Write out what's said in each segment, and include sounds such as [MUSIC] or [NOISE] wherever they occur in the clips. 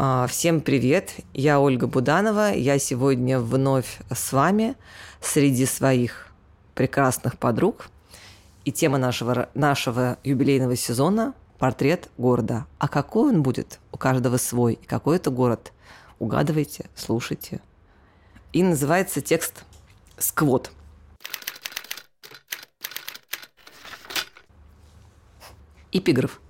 А, всем привет, я Ольга Буданова, я сегодня вновь с вами среди своих прекрасных подруг. И тема нашего, нашего юбилейного сезона – портрет города. А какой он будет? У каждого свой. И какой это город? Угадывайте, слушайте. И называется текст «Сквот». Эпиграф.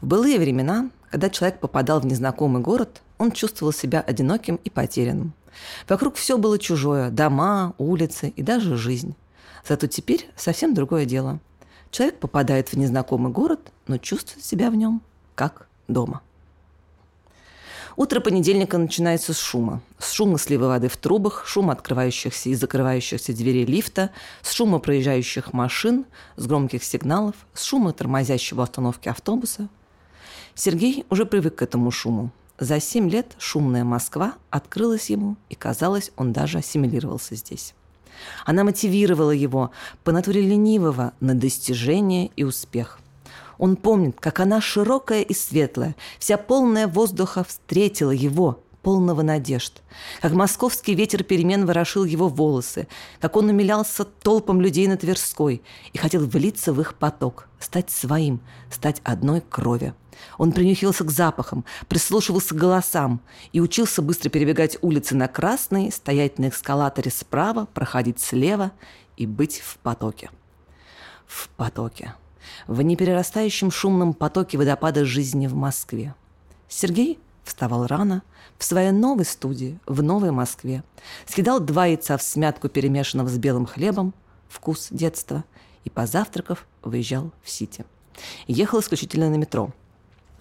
В былые времена, когда человек попадал в незнакомый город, он чувствовал себя одиноким и потерянным. Вокруг все было чужое – дома, улицы и даже жизнь. Зато теперь совсем другое дело. Человек попадает в незнакомый город, но чувствует себя в нем как дома. Утро понедельника начинается с шума. С шума слива воды в трубах, шума открывающихся и закрывающихся дверей лифта, с шума проезжающих машин, с громких сигналов, с шума тормозящего остановки автобуса. Сергей уже привык к этому шуму. За семь лет шумная Москва открылась ему, и, казалось, он даже ассимилировался здесь. Она мотивировала его по натуре ленивого на достижение и успех. Он помнит, как она широкая и светлая, вся полная воздуха встретила его, полного надежд. Как московский ветер перемен ворошил его волосы, как он умилялся толпам людей на Тверской и хотел влиться в их поток, стать своим, стать одной крови. Он принюхивался к запахам, прислушивался к голосам и учился быстро перебегать улицы на красный, стоять на эскалаторе справа, проходить слева и быть в потоке. В потоке в неперерастающем шумном потоке водопада жизни в Москве. Сергей вставал рано, в своей новой студии, в Новой Москве, съедал два яйца в смятку, перемешанного с белым хлебом, вкус детства, и, позавтракав, выезжал в Сити. Ехал исключительно на метро,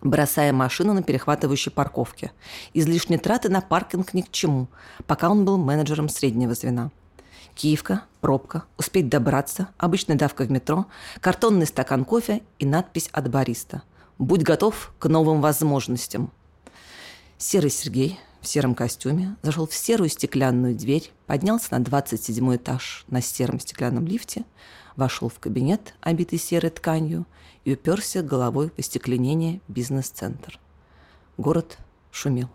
бросая машину на перехватывающей парковке. Излишние траты на паркинг ни к чему, пока он был менеджером среднего звена – Киевка, пробка, успеть добраться, обычная давка в метро, картонный стакан кофе и надпись от бариста. Будь готов к новым возможностям. Серый Сергей в сером костюме зашел в серую стеклянную дверь, поднялся на 27 этаж на сером стеклянном лифте, вошел в кабинет, обитый серой тканью, и уперся головой в остекленение бизнес-центр. Город шумел.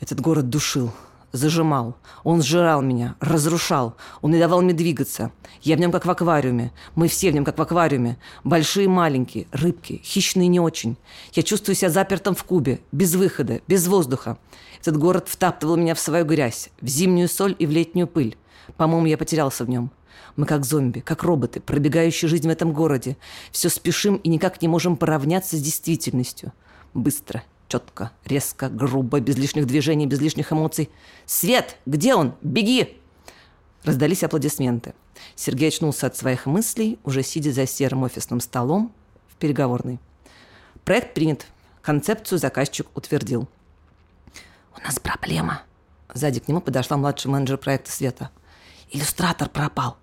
Этот город душил – зажимал. Он сжирал меня, разрушал. Он не давал мне двигаться. Я в нем как в аквариуме. Мы все в нем как в аквариуме. Большие маленькие, рыбки, хищные не очень. Я чувствую себя запертым в кубе, без выхода, без воздуха. Этот город втаптывал меня в свою грязь, в зимнюю соль и в летнюю пыль. По-моему, я потерялся в нем. Мы как зомби, как роботы, пробегающие жизнь в этом городе. Все спешим и никак не можем поравняться с действительностью. Быстро, четко, резко, грубо, без лишних движений, без лишних эмоций. «Свет! Где он? Беги!» Раздались аплодисменты. Сергей очнулся от своих мыслей, уже сидя за серым офисным столом в переговорной. Проект принят. Концепцию заказчик утвердил. «У нас проблема». Сзади к нему подошла младший менеджер проекта Света. «Иллюстратор пропал.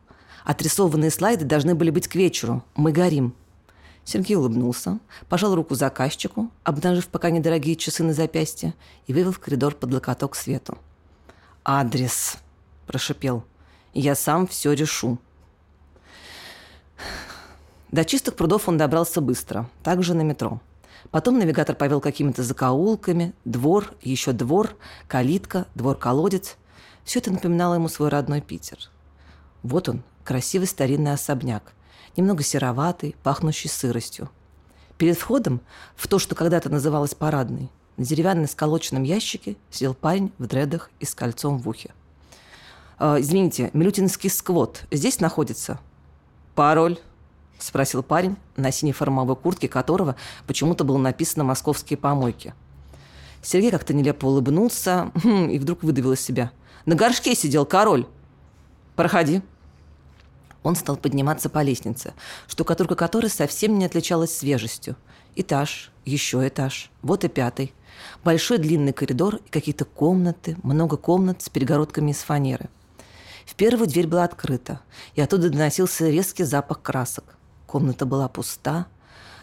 Отрисованные слайды должны были быть к вечеру. Мы горим. Сергей улыбнулся, пожал руку заказчику, обнажив пока недорогие часы на запястье, и вывел в коридор под локоток свету. «Адрес!» – прошипел. «Я сам все решу». До чистых прудов он добрался быстро, также на метро. Потом навигатор повел какими-то закоулками, двор, еще двор, калитка, двор-колодец. Все это напоминало ему свой родной Питер. Вот он, красивый старинный особняк – немного сероватый, пахнущий сыростью. Перед входом в то, что когда-то называлось парадной, на деревянном сколоченном ящике сидел парень в дредах и с кольцом в ухе. «Э, «Извините, Милютинский сквот здесь находится?» «Пароль?» – спросил парень, на синей формовой куртке которого почему-то было написано «Московские помойки». Сергей как-то нелепо улыбнулся хм, и вдруг выдавил из себя. «На горшке сидел король!» «Проходи», он стал подниматься по лестнице, штукатурка которой совсем не отличалась свежестью. Этаж, еще этаж, вот и пятый. Большой длинный коридор и какие-то комнаты, много комнат с перегородками из фанеры. В первую дверь была открыта, и оттуда доносился резкий запах красок. Комната была пуста.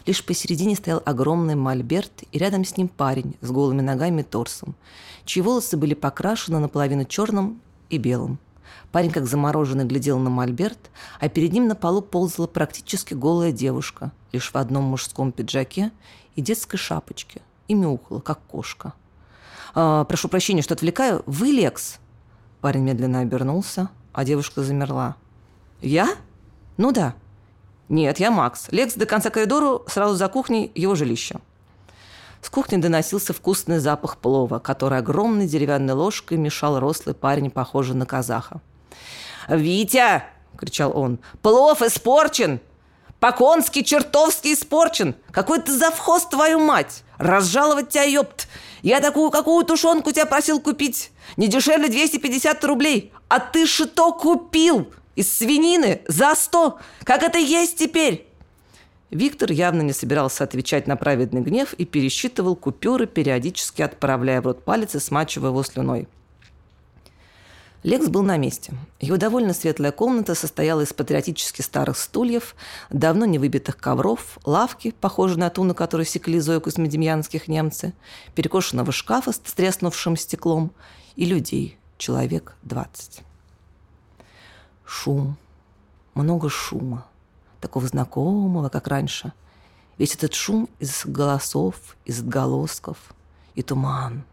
Лишь посередине стоял огромный мольберт, и рядом с ним парень с голыми ногами и торсом, чьи волосы были покрашены наполовину черным и белым. Парень, как замороженный, глядел на мольберт, а перед ним на полу ползала практически голая девушка, лишь в одном мужском пиджаке и детской шапочке, и мяукала, как кошка. «А, «Прошу прощения, что отвлекаю. Вы Лекс?» Парень медленно обернулся, а девушка замерла. «Я? Ну да». «Нет, я Макс. Лекс до конца коридора, сразу за кухней его жилища». С кухни доносился вкусный запах плова, который огромной деревянной ложкой мешал рослый парень, похожий на казаха. «Витя!» – кричал он. «Плов испорчен! По-конски чертовски испорчен! Какой ты завхоз, твою мать! Разжаловать тебя, ёпт! Я такую какую тушенку тебя просил купить! Не дешевле 250 рублей! А ты что купил? Из свинины? За 100? Как это есть теперь?» Виктор явно не собирался отвечать на праведный гнев и пересчитывал купюры, периодически отправляя в рот палец и смачивая его слюной. Лекс был на месте. Его довольно светлая комната состояла из патриотически старых стульев, давно не выбитых ковров, лавки, похожей на ту, на которой секли Зою кузьмидемьянских немцы, перекошенного шкафа с треснувшим стеклом и людей, человек двадцать. Шум. Много шума такого знакомого, как раньше. Весь этот шум из голосов, из отголосков, и туман,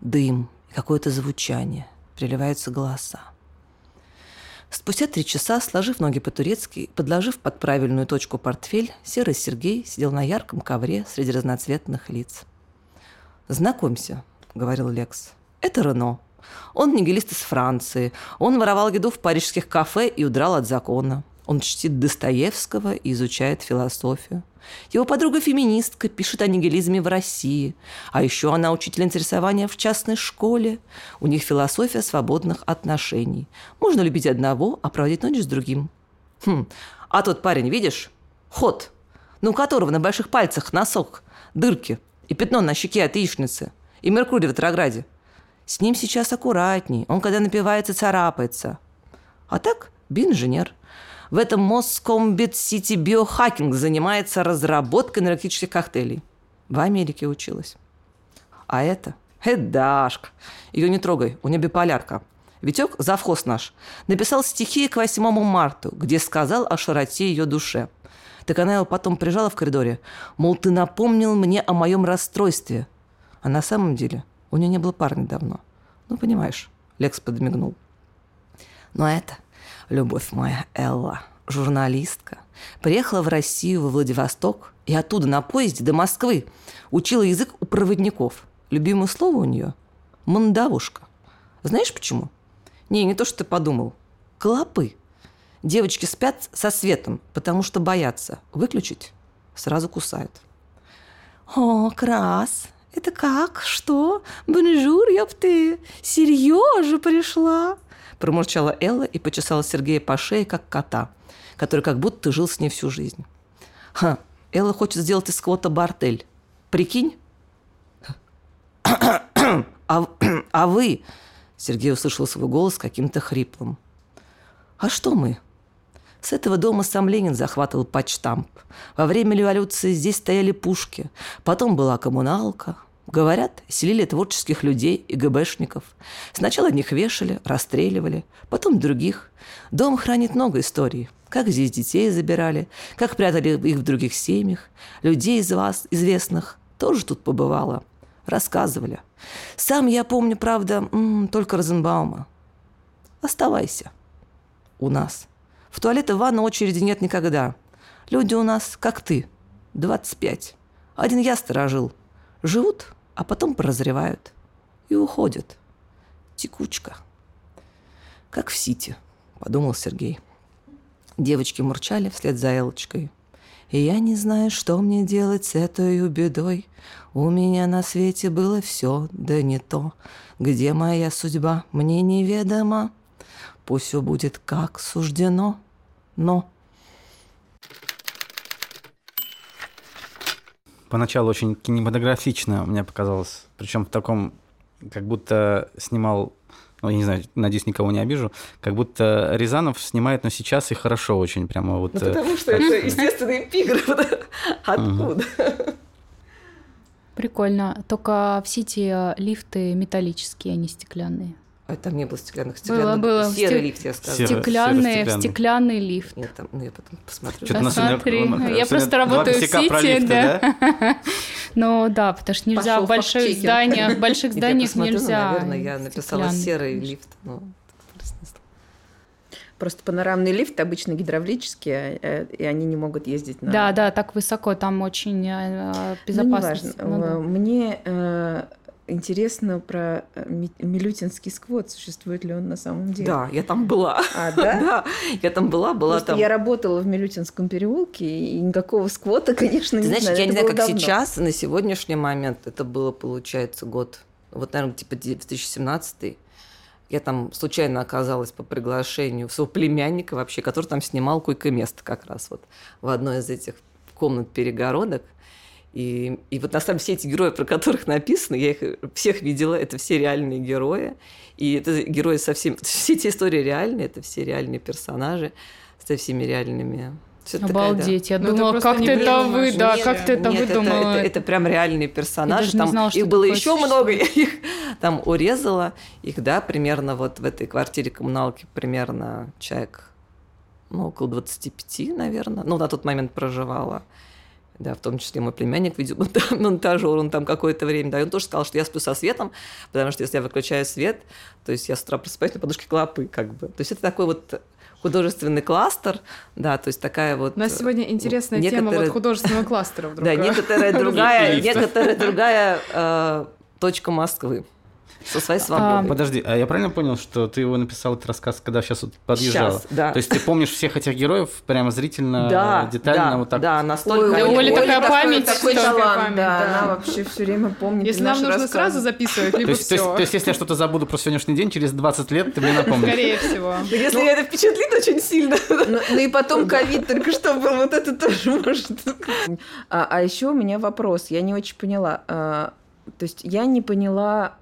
дым, и какое-то звучание, приливаются голоса. Спустя три часа, сложив ноги по-турецки, подложив под правильную точку портфель, серый Сергей сидел на ярком ковре среди разноцветных лиц. «Знакомься», — говорил Лекс, — «это Рено. Он нигилист из Франции. Он воровал еду в парижских кафе и удрал от закона. Он чтит Достоевского и изучает философию. Его подруга феминистка пишет о нигилизме в России. А еще она учитель интересования в частной школе. У них философия свободных отношений. Можно любить одного, а проводить ночь с другим. Хм. А тот парень, видишь? Ход. Ну, у которого на больших пальцах носок, дырки и пятно на щеке от яичницы. И Меркурий в ретрограде. С ним сейчас аккуратней. Он, когда напивается, царапается. А так, би-инженер – в этом Москомбит Сити Биохакинг занимается разработкой наркотических коктейлей. В Америке училась. А это? Это Дашка. Ее не трогай, у нее биполярка. Витек, завхоз наш, написал стихи к 8 марта, где сказал о широте ее душе. Так она его потом прижала в коридоре. Мол, ты напомнил мне о моем расстройстве. А на самом деле у нее не было парня давно. Ну, понимаешь, Лекс подмигнул. Но это любовь моя Элла, журналистка, приехала в Россию, во Владивосток, и оттуда на поезде до Москвы учила язык у проводников. Любимое слово у нее – мандавушка. Знаешь почему? Не, не то, что ты подумал. Клопы. Девочки спят со светом, потому что боятся. Выключить – сразу кусают. «О, Крас, это как? Что? Bonjour, ёб ты! Серьезно пришла?» Промурчала Элла и почесала Сергея по шее, как кота, который как будто жил с ней всю жизнь. Ха, Элла хочет сделать из кого-то бартель. Прикинь? А, а вы... Сергей услышал свой голос каким-то хриплым. А что мы? С этого дома сам Ленин захватывал почтамп. Во время революции здесь стояли пушки. Потом была коммуналка, Говорят, селили творческих людей и ГБшников. Сначала одних вешали, расстреливали, потом других. Дом хранит много историй. Как здесь детей забирали, как прятали их в других семьях. Людей из вас, известных, тоже тут побывало. Рассказывали. Сам я помню, правда, только Розенбаума. Оставайся. У нас. В туалет и ванну очереди нет никогда. Люди у нас, как ты, 25. Один я сторожил. Живут а потом прозревают и уходят. Текучка. Как в Сити, подумал Сергей. Девочки мурчали вслед за Элочкой. И я не знаю, что мне делать с этой бедой. У меня на свете было все, да не то. Где моя судьба, мне неведома. Пусть все будет как суждено, но... поначалу очень кинематографично, мне показалось. Причем в таком, как будто снимал ну, я не знаю, надеюсь, никого не обижу, как будто Рязанов снимает, но сейчас и хорошо очень, прямо вот... Ну, потому что это естественный эпиграф, [LAUGHS] откуда? Прикольно, только в Сити лифты металлические, а не стеклянные. А там не было стеклянных, стеклянных. Было, было. Серый лифт, я сказала. Стеклянные, в стеклянный лифт. Нет, там, ну, я потом посмотрю. Посмотри. Я просто работаю в Сити, да. [LAUGHS] Ну да, потому что нельзя Пошёл в больших зданиях, [LAUGHS] в больших зданиях ну, нельзя. Наверное, я написала серый лифт. Ну, просто панорамный лифт обычно гидравлические, э, и они не могут ездить на... Да, да, так высоко, там очень э, Ну, безопасно. неважно. Ну да. Мне э, интересно про э, Ми- Милютинский сквот. Существует ли он на самом деле? Да, я там была. А, да? [LAUGHS] Да, я там была, была Просто там. я работала в Милютинском переулке, и никакого сквота, конечно, Ты не знаешь, знаю. я не знаю, как давно. сейчас, на сегодняшний момент, это было, получается, год, вот, наверное, типа 2017 я там случайно оказалась по приглашению своего племянника вообще, который там снимал койко-место как раз вот в одной из этих комнат перегородок. И, и вот на самом деле все эти герои, про которых написано, я их всех видела, это все реальные герои. И это герои совсем... [LAUGHS] Все эти истории реальные, это все реальные персонажи со всеми реальными... Всё такая, да. Обалдеть, я Ну, думала, просто как ты это вы, да, Нет, как ты это Нет, выдумала. Это, это, это прям реальные персонажи. Там знала, их было еще много, я [LAUGHS] их там урезала. Их, да, примерно вот в этой квартире коммуналки примерно человек, ну, около 25, наверное. Ну, на тот момент проживала. Да, в том числе мой племянник, видимо, да, монтажер, он там какое-то время, да, и он тоже сказал, что я сплю со светом, потому что если я выключаю свет, то есть я с утра просыпаюсь на подушке клопы, как бы. То есть это такой вот художественный кластер, да, то есть такая вот... У нас сегодня интересная тема некоторые- вот художественного [LAUGHS] кластера вдруг. Да, некоторая [LAUGHS] другая, некоторая другая э, точка Москвы со своей свободой. Подожди, а я правильно понял, что ты его написал этот рассказ, когда сейчас вот подъезжала? Щас, да. То есть ты помнишь всех этих героев прямо зрительно, да, детально, да, вот так? да, настолько. Ой, Да, у Оля Оли такая память, Такой что- талант, память, да, да. она вообще все время помнит Если нам нужно рассказы. сразу записывать, То либо есть, то, есть, все. то есть, если я что-то забуду про сегодняшний день, через 20 лет ты мне напомнишь. Скорее всего. Да Если это впечатлит очень сильно. Ну, ну и потом ковид только что был, вот это тоже может. А, а еще у меня вопрос, я не очень поняла. А, то есть я не поняла,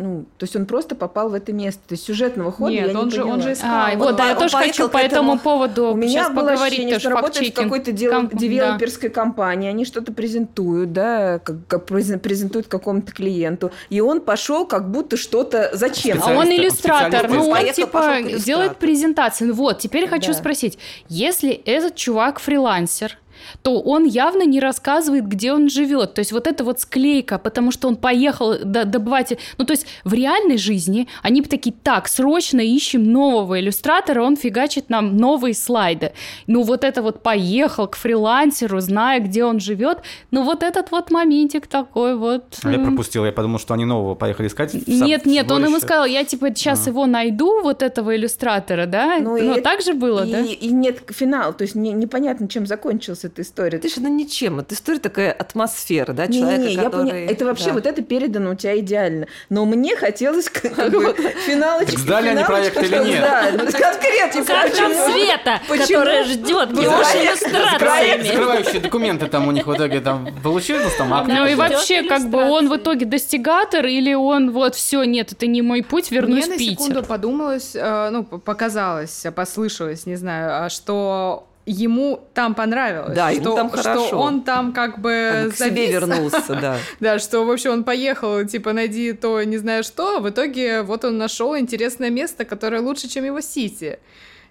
ну, то есть он просто попал в это место. То есть сюжетного хода Нет, я не он же- он же искал. А, Вот вот, да, я он тоже хочу по этому этому. поводу У меня сейчас было поговорить ощущение, что работает в какой-то дев- Комп- да. девелоперской компании, они что-то презентуют, да, как, как презен- презентуют какому-то клиенту, и он пошел как будто что-то зачем. А он иллюстратор, специалист. ну он Поехал, типа делает презентации. Ну Вот, теперь хочу Да. спросить, если этот чувак фрилансер, то он явно не рассказывает, где он живет. То есть вот эта вот склейка, потому что он поехал до- добывать... Ну то есть в реальной жизни они бы такие, так, срочно ищем нового иллюстратора, он фигачит нам новые слайды. Ну вот это вот поехал к фрилансеру, зная, где он живет. Ну вот этот вот моментик такой вот... А я пропустил, я подумал, что они нового поехали искать. нет, нет, он ему сборище. сказал, я типа сейчас его найду, вот этого иллюстратора, да? Ну, и это- так же было, и, да? и нет финала, то есть не- непонятно, чем закончилась эта история. Это же ну, ничем. Это история такая атмосфера, да, Не, человека, не, я который... поня- Это вообще да. вот это передано у тебя идеально. Но мне хотелось как бы финалочки. Так сдали они проект или нет? Да, ну конкретно. Как там почему? Света, которая ждет его с Проект- иллюстрациями. Закрывающие документы там у них в итоге там получилось, там акт. Ну и вообще, как бы он в итоге достигатор, или он вот все, нет, это не мой путь, вернусь Мне в на секунду Питер. подумалось, э, ну, показалось, послышалось, не знаю, а что ему там понравилось. Да, ему что, там Что хорошо. он там как бы Как к себе завис. вернулся, да. [LAUGHS] Да, что, в общем, он поехал, типа, найди то, не знаю что, а в итоге вот он нашел интересное место, которое лучше, чем его Сити.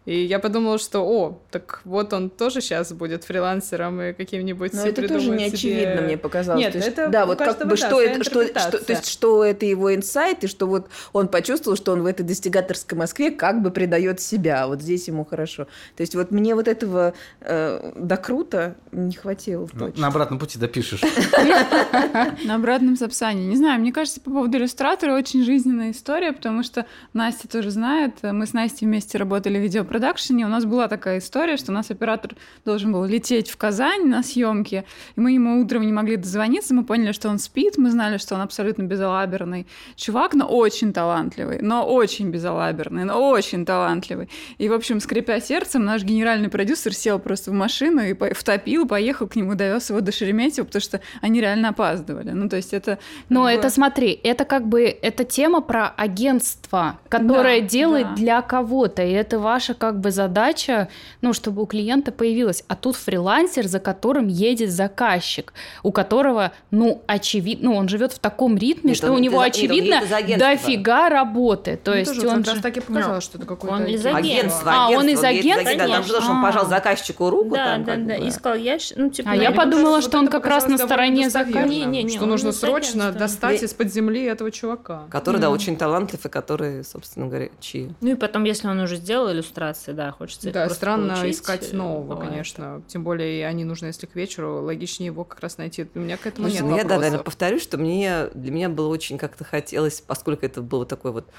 И я подумала, что, о, так вот он тоже сейчас будет фрилансером и каким-нибудь Но себе это тоже не себе- очевидно, мне показалось. Нет, То есть, это да, вот как бы что это, что, что, то есть что это его инсайт и что вот он почувствовал, что он в этой достигаторской Москве как бы предает себя, а вот здесь ему хорошо. То есть вот мне вот этого э, до круто не хватило Ну. На обратном пути допишешь. [LAUGHS] На обратном записании. Не знаю, мне кажется, по поводу иллюстратора очень жизненная история, потому что Настя тоже знает. Мы с Настей вместе работали в видеопродакшене. У нас была такая история, что у нас оператор должен был лететь в Казань на съемки, и мы ему утром не могли дозвониться. Мы поняли, что он спит. Мы знали, что он абсолютно безалаберный чувак, но очень талантливый, но очень безалаберный, но очень талантливый. И, в общем, скрипя сердцем, наш генеральный продюсер сел просто в машину и втопил, поехал к нему, довез его до Шереметьево, потому что они реально опаздывали. Ну, то есть это... Но как бы- это, смотри, это как бы, это тема про агентство, которое Да, делает да. для кого-то, и это ваша как бы задача, ну, чтобы у клиента появилась. А тут фрилансер, за которым едет заказчик, у которого, ну, очевидно, ну, он живет в таком ритме, Нет, что он- у него, нет, он очевидно, агентства. дофига работы. То Ну, есть тоже он как раз же... так и показалось, что это какой-то... он из агент. Агентство, А, он из агентства? Да, там же, что он пожал заказчику руку. Да, там, да, да, бы. искал ящик, ну, типа... А я подумала, что он как раз на стороне заказчика. Что нужно срочно агентства. достать из-под земли этого чувака. Который, да, очень талантлив, и который, собственно говоря, чьи. Ну и потом, если он уже сделал иллюстрации, да, хочется Да, странно получить, искать э, нового, бывает. конечно. Тем более, и они нужны, если к вечеру, логичнее его как раз найти. У меня к этому Слушай, нет ну я, да, наверное, повторюсь, что мне, для меня было очень как-то хотелось, поскольку это было такой вот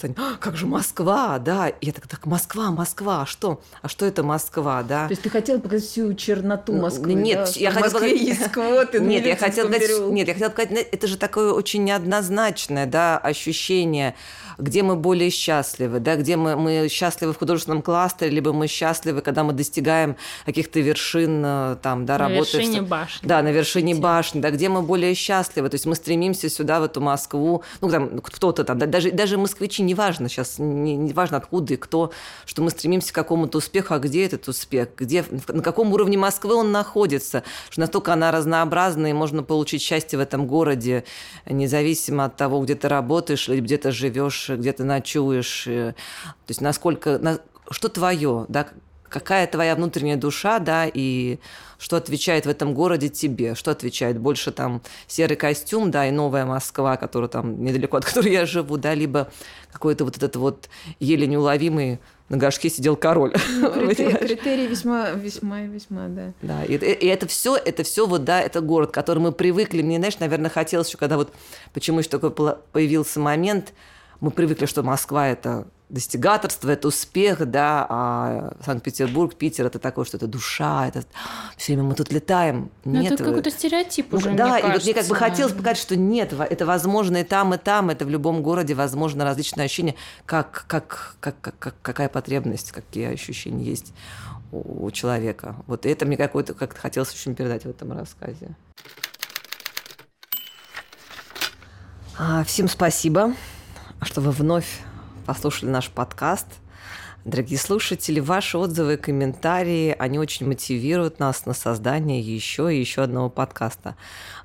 Стань, «А, как же Москва, да. И я так, так, Москва, Москва, а что? А что это Москва, да? То есть ты хотела показать всю черноту Ну, Москвы, нет, да, я что хотела Москве сказать- есть квоты на Нет, я хотела сказать, нет, я хотела сказать, это же такое очень неоднозначное, да, ощущение, где мы более счастливы, да, где мы, мы счастливы в художественном кластере, либо мы счастливы, когда мы достигаем каких-то вершин, э, там, да, На работы. в вершине башни. Да, на вершине башни, да, где мы более счастливы. То есть мы стремимся сюда, в эту Москву. Ну, там, кто-то там, да, даже, даже москвичи, неважно сейчас, не, не важно откуда и кто, что мы стремимся к какому-то успеху, а где этот успех, где, на каком уровне Москвы он находится, что настолько она разнообразна, и можно получить счастье в этом городе, независимо от того, где ты работаешь, или где ты живешь, где ты ночуешь. э, То есть насколько, на- что твое, да, какая твоя внутренняя душа, да, и что отвечает в этом городе тебе, что отвечает больше там серый костюм, да, и новая Москва, которая там недалеко от которой я живу, да, либо какой-то вот этот вот еле неуловимый на горшке сидел король. [LAUGHS] Критерий, Понимаешь? критерий весьма, весьма и весьма, да. Да, и, и это все, это все вот, да, это город, который мы привыкли. Мне, знаешь, наверное, хотелось еще, когда вот, почему еще такой появился момент, мы привыкли, что Москва – это достигаторство, это успех, да, а Санкт-Петербург, Питер – это такое, что это душа, это все время мы тут летаем. Ну, Нет, это какой-то стереотип ну, уже, да, мне и вот мне как бы хотелось показать, что нет, это возможно и там, и там, это в любом городе возможно различные ощущения, как, как, как, как, как- какая потребность, какие ощущения есть у, человека. Вот это мне какой-то как-то хотелось очень передать в этом рассказе. А, Всем спасибо, что вы вновь послушали наш подкаст. Дорогие слушатели, ваши отзывы и комментарии, они очень мотивируют нас на создание еще и еще одного подкаста.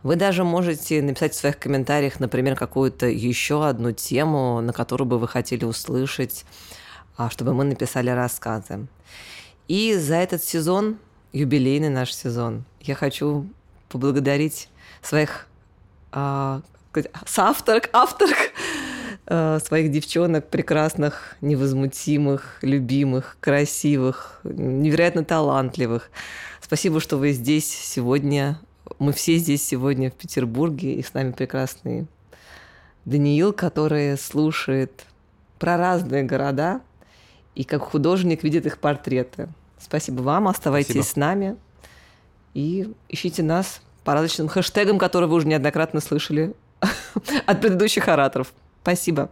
Вы даже можете написать в своих комментариях, например, какую-то еще одну тему, на которую бы вы хотели услышать, а, чтобы мы написали рассказы. И за этот сезон, юбилейный наш сезон, я хочу поблагодарить своих а, как сказать, соавторок, авторок, э, своих девчонок прекрасных, невозмутимых, любимых, красивых, невероятно талантливых. Спасибо, что вы здесь сегодня. Мы все здесь сегодня в Петербурге, и с нами прекрасный Даниил, который слушает про разные города и как художник видит их портреты. Спасибо вам, оставайтесь Спасибо. с нами и ищите нас по различным хэштегам, которые вы уже неоднократно слышали [LAUGHS] от предыдущих ораторов. Спасибо.